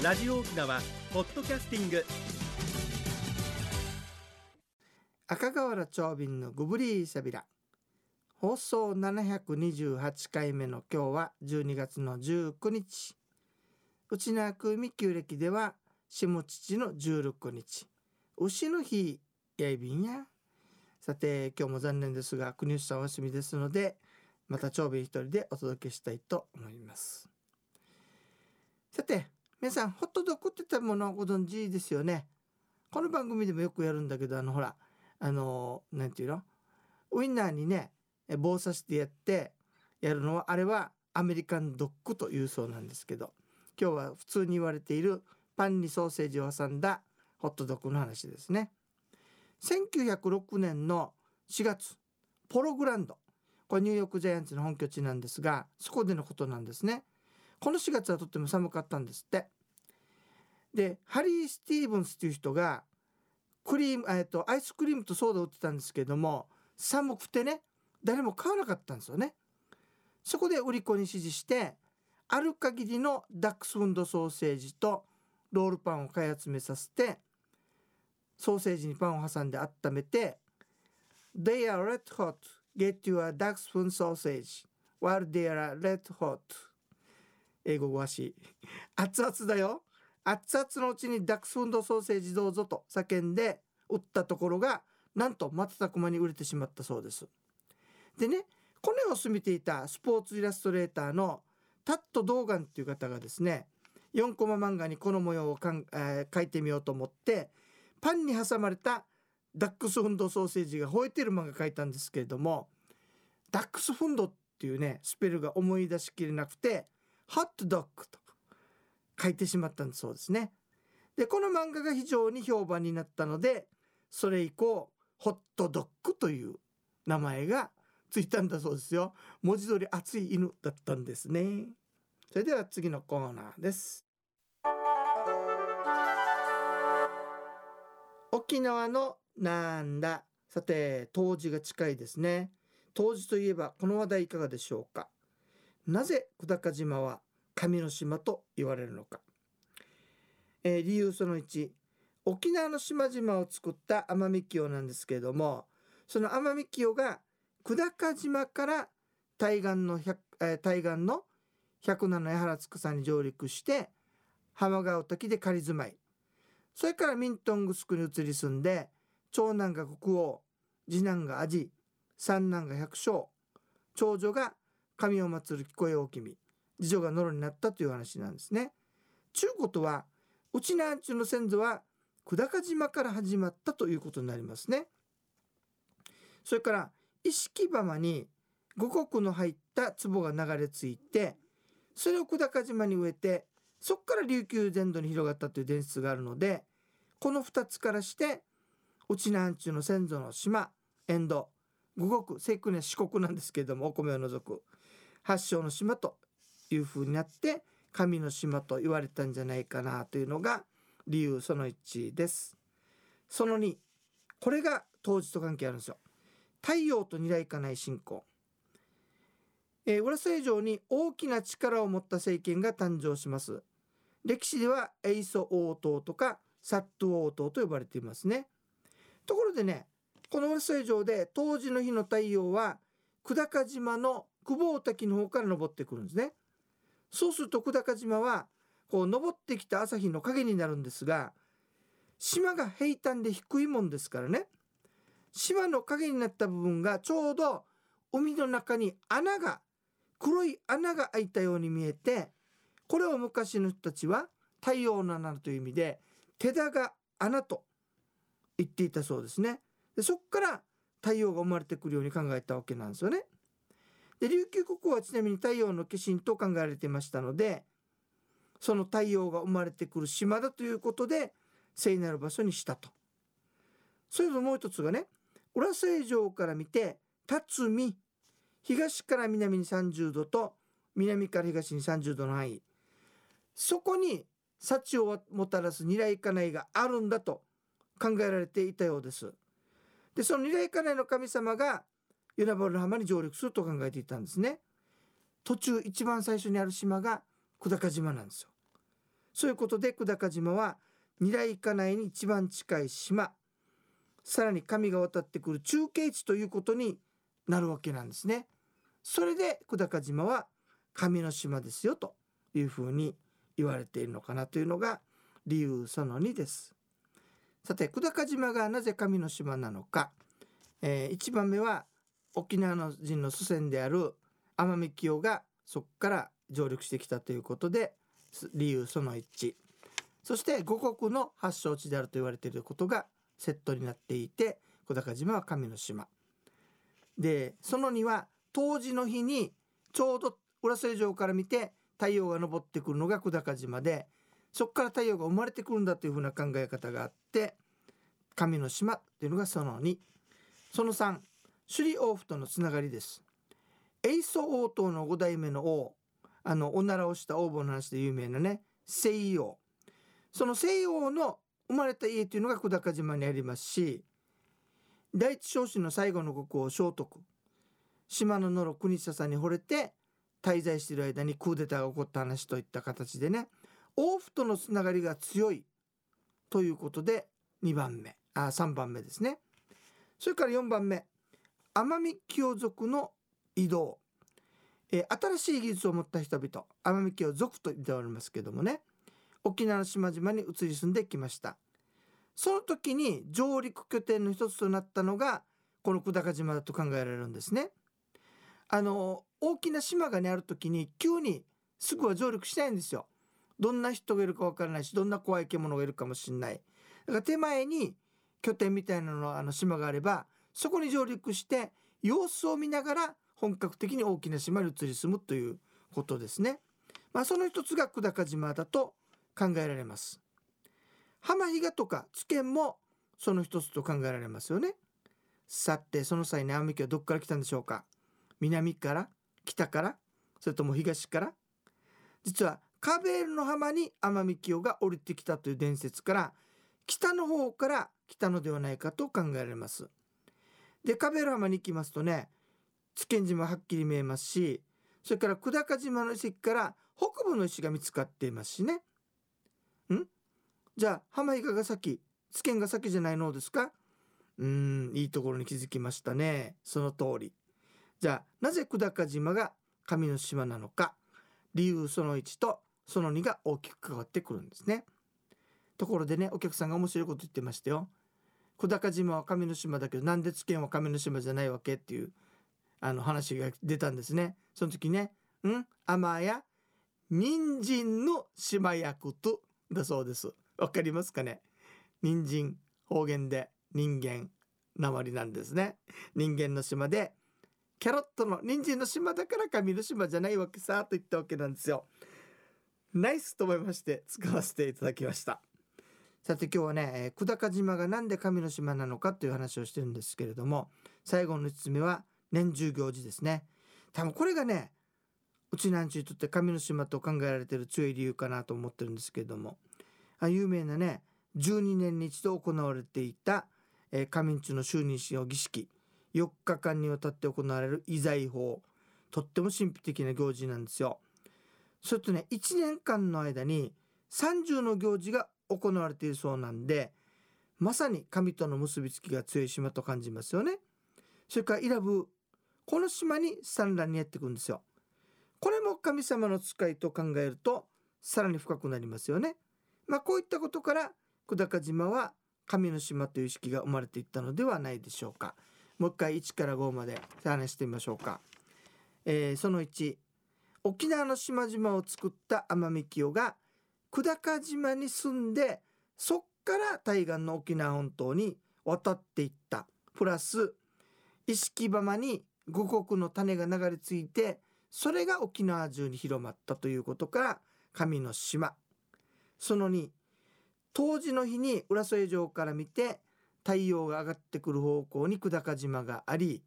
ラジオ沖縄ポッドキャスティング。赤瓦長瓶のグブリーサビラ放送728回目の今日は12月の19日。内縄組旧暦では下父の16日。牛の日やいびんや。さて今日も残念ですが国吉さんお休みですのでまた長兵衛一人でお届けしたいと思います。さて皆さんホットドッグって食べ物ご存知ですよね。この番組でもよくやるんだけどあのほらあのなんていうの？ウインナーにね棒刺してやってやるのはあれはアメリカンドッグというそうなんですけど今日は普通に言われているパンにソーセージを挟んだホットドッグの話ですね。1906年の4月ポログランド。これニューヨークジャイアンツの本拠地なんですがそこでのことなんですね。この4月はとっても寒かったんですって。でハリー・スティーブンスという人がクリーム、えっと、アイスクリームとソーダを売ってたんですけども寒くてね誰も買わなかったんですよねそこで売り子に指示してある限りのダックスフンドソーセージとロールパンを買い集めさせてソーセージにパンを挟んで温めて They are red hot. Get your Dachshund sausage while they are red hot. 英語詳しい。熱々だよ。熱々のうちにダックスフンドソーセージどうぞと叫んで売ったところがなんと瞬く間に売れてしまったそうです。でねこの様子見ていたスポーツイラストレーターのタット・ドーガンっていう方がですね4コマ漫画にこの模様をかん、えー、描いてみようと思ってパンに挟まれたダックスフンドソーセージが吠えてる漫画描いたんですけれどもダックスフンドっていうねスペルが思い出しきれなくてホットドッグと書いてしまったんそうですね。でこの漫画が非常に評判になったのでそれ以降ホットドッグという名前がついたんだそうですよ。文字通り熱い犬だったんですね。それでは次のコーナーです。沖縄のなんださて冬至が近いですね冬至といえばこの話題いかがでしょうかなぜ久高島は神の島と言われるのか、えー、理由その1沖縄の島々を作った奄美清なんですけれどもその奄美清が久高島から対岸の、えー、対岸の百名の江原つくさに上陸して浜川滝で仮住まい。それからミントングスクに移り住んで長男が国王次男が味三男が百姓長女が神を祀る聞こえ大君。次女がノロになったという話なんですね。ちゅうことはうちなんちゅうの先祖は久高島から始まったということになりますね。それから意識浜に五穀の入った壺が流れ着いてそれを久高島に植えてそこから琉球全土に広がったという伝説があるのでこの2つからして内南中の先祖の島遠藤五国正確には四国なんですけれどもお米を除く発祥の島というふうになって神の島と言われたんじゃないかなというのが理由その1です。その2これが当時と関係あるんですよ。太陽と二来家内信仰。えー、浦添城に大きな力を持った政権が誕生します。歴史ではエイソ王党とかサット王党と呼ばれていますね。ところでねこの浦添城で当時の日の太陽は久高島の久保滝の方から昇ってくるんですね。そうすると久高島はこう昇ってきた朝日の影になるんですが島が平坦で低いもんですからね。島の影になった部分がちょうど海の中に穴が黒い穴が開いたように見えてこれを昔の人たちは太陽の穴という意味で手だが穴と言っていたそうですね。でそこから太陽が生まれてくるように考えたわけなんですよね。で琉球国王はちなみに太陽の化身と考えられていましたのでその太陽が生まれてくる島だということで聖なる場所にしたとそれともう一つがね浦西城から見て辰巳東から南に30度と南から東に30度の範囲そこに幸をもたらす二来家内があるんだと考えられていたようです。でその二来家内の神様が与那原浜に上陸すると考えていたんですね。途中一番最初にある島が久高島なんですよ。そういうことで久高島は二来家内に一番近い島さらに神が渡ってくる中継地ということになるわけなんですね。それで久高島は神の島ですよというふうに言われているのかなというのが理由その2です。さて久高島がなぜ神の島なのか、えー、1番目は沖縄の人の祖先である奄美清がそこから上陸してきたということで理由その1そして五国の発祥地であると言われていることがセットになっていて小高島は神の島。でその2は冬至の日にちょうど浦添城から見て太陽が昇ってくるのが久高島でそこから太陽が生まれてくるんだというふうな考え方があって神の島っていうのがその2その3首里王府とのつながりです。永祖王党の5代目の王あのおならをした王母の話で有名なね西王その西王の生まれた家というのが久高島にありますし第一彰子の最後の国王聖徳。島の野呂国久さんに惚れて滞在している間にクーデターが起こった話といった形でね王府とのつながりが強い。ということで2番目。あ3番目ですね。それから4番目。奄美清族の移動、えー、新しい技術を持った人々奄美清族と言っておりますけどもね。沖縄の島々に移り住んできました。その時に上陸拠点の一つとなったのがこの久高島だと考えられるんですね。あの大きな島がねある時に急にすぐは上陸しないんですよ。どんな人がいるかわからないしどんな怖い獣がいるかもしれない。だから手前に拠点みたいなのあの島があればそこに上陸して様子を見ながら本格的に大きな島に移り住むということですね。まあ、その一つが久高島だと考えられます。浜比嘉とか津堅もその一つと考えられますよね。さてその際に奄美家はどこから来たんでしょうか南から北からそれとも東から実はカベールの浜に奄美清が降りてきたという伝説から北の方から来たのではないかと考えられます。でカベール浜に行きますとね津堅島はっきり見えますしそれから久高島の遺跡から北部の石が見つかっていますしね。ん？じゃあ浜比嘉が先津堅が先じゃないのですか？うんいいところに気づきましたねその通り。じゃあなぜ久高島が神の島なのか理由その1とその2が大きく関わってくるんですね。ところでねお客さんが面白いこと言ってましたよ。小高島は神の島だけどなんで津堅は神の島じゃないわけっていうあの話が出たんですね。その時ね「うん？甘や人参の島役と」だそうです。わかりますかね？人参方言で人間鉛なんですね。人間の島でキャロットの人参の島だから神の島じゃないわけさと言ったわけなんですよ。ナイスと思いまして使わせていただきましたさて今日はね、え、久高島が何で神の島なのかという話をしてるんですけれども最後の5つ目は年中行事ですね多分これがねうちなんちにとって神の島と考えられてる強い理由かなと思ってるんですけれどもあ有名なね12年に一度行われていた、えー、神んちの就任式の儀式4日間にわたって行われる遺財法とっても神秘的な行事なんですよ。それとね1年間の間に30の行事が行われているそうなんでまさに神との結びつきが強い島と感じますよね。それからイラブこの島に産卵にやってくるんですよ。これも神様の使いと考えるとさらに深くなりますよね。まあこういったことから久高島は神の島という意識が生まれていったのではないでしょうか。もう一回1から5まで話してみましょうか。えー、その1沖縄の島々を作った奄美清が久高島に住んでそっから対岸の沖縄本島に渡っていった。プラス意識浜に五穀の種が流れ着いてそれが沖縄中に広まったということから神の島。その2冬至の日に浦添城から見て太陽が上がってくる方向に久高島があり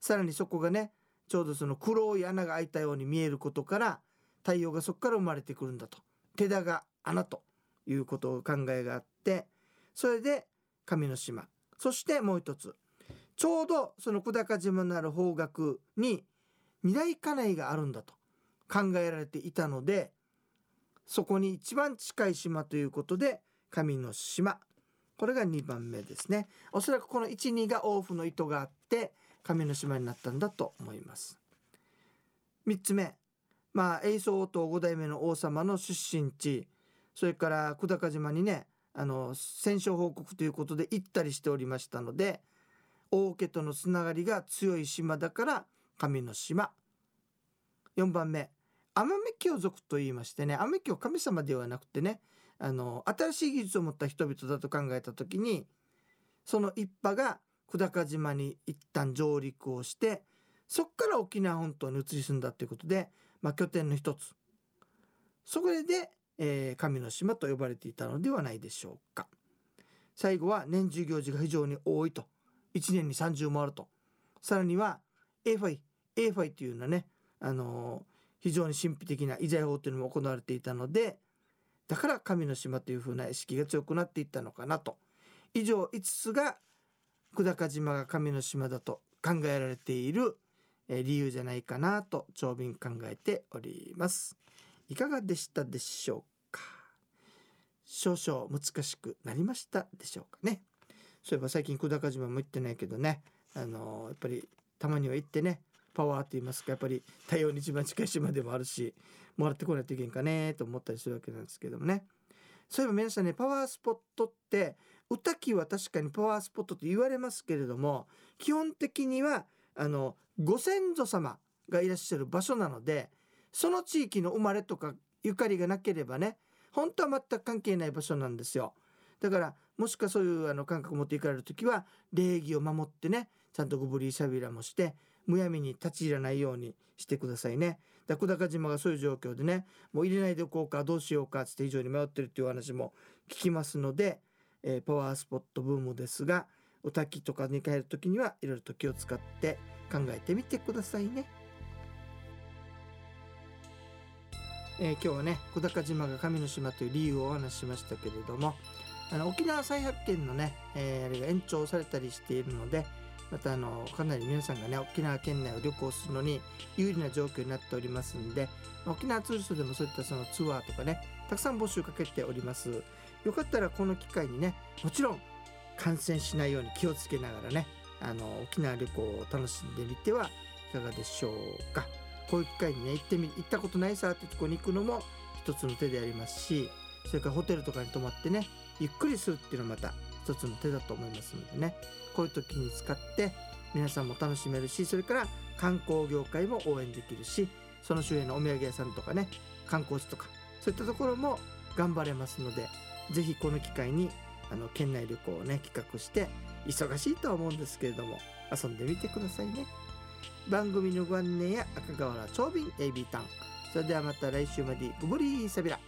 さらにそこがねちょうどその黒い穴が開いたように見えることから太陽がそこから生まれてくるんだと。手田が穴ということを考えがあってそれで神の島。そしてもう一つ。ちょうどその久高島のある方角に二大家内があるんだと考えられていたのでそこに一番近い島ということで神の島。これが2番目ですね。おそらくこの12が王府の意図があって神の島になったんだと思います。3つ目。まあ永宗と5代目の王様の出身地それから久高島にねあの戦勝報告ということで行ったりしておりましたので王家とのつながりが強い島だから神の島。4番目天目教族と言いましてね天教神様ではなくてねあの新しい技術を持った人々だと考えた時にその一派が久高島に一旦上陸をしてそこから沖縄本島に移り住んだということで、まあ、拠点の一つ。そこで、えー、神の島と呼ばれていたのではないでしょうか。最後は年中行事が非常に多いと。1年に30もあると。さらには A ファイ A ファイというようなね、あのー、非常に神秘的な遺財法というのも行われていたのでだから神の島というふうな意識が強くなっていったのかなと。以上5つが久高島が神の島だと考えられている理由じゃないかなと長便考えております。いかがでしたでしょうか？少々難しくなりましたでしょうかね？そういえば最近久高島も行ってないけどね。あのやっぱりたまには行ってね。パワーと言いますかやっぱり太陽に一番近い島でもあるしもらってこないといけんかねと思ったりするわけなんですけどもね。そういえば皆さんねパワースポットって歌木は確かにパワースポットと言われますけれども基本的にはあのご先祖様がいらっしゃる場所なのでその地域の生まれとかゆかりがなければね本当は全く関係ない場所なんですよだからもしかそういうあの感覚を持っていかれる時は礼儀を守ってねちゃんとごぶりしゃびらもしてむやみに立ち入らないようにしてくださいね。だ久高島がそういう状況でねもう入れないでおこうかどうしようかっつって非常に迷ってるっていう話も聞きますので、えー、パワースポットブームですがお滝とかに帰る時にはいろいろと気を使って考えてみてくださいね。えー、今日はね小高島が神の島という理由をお話ししましたけれどもあの沖縄再発見のね、えー、あれが延長されたりしているのでまたあのかなり皆さんがね沖縄県内を旅行するのに有利な状況になっておりますんで沖縄ツーリストでもそういったそのツアーとかねたくさん募集かけておりますよかったらこの機会にねもちろん感染しないように気をつけながらねあの沖縄旅行を楽しんでみてはいかがでしょうか。こういう機会にね行ってみ行ったことないさってとこに行くのも一つの手でありますしそれからホテルとかに泊まってねゆっくりするっていうのはまた一つの手だと思いますのでね。こういう時に使って皆さんも楽しめるしそれから観光業界も応援できるしその周辺のお土産屋さんとかね観光地とかそういったところも頑張れますので是非この機会にあの県内旅行をね企画して忙しいとは思うんですけれども遊んでみてくださいね。番組のご案内や赤瓦長瓶 AB タン。それではまた来週までごぶりーさびら。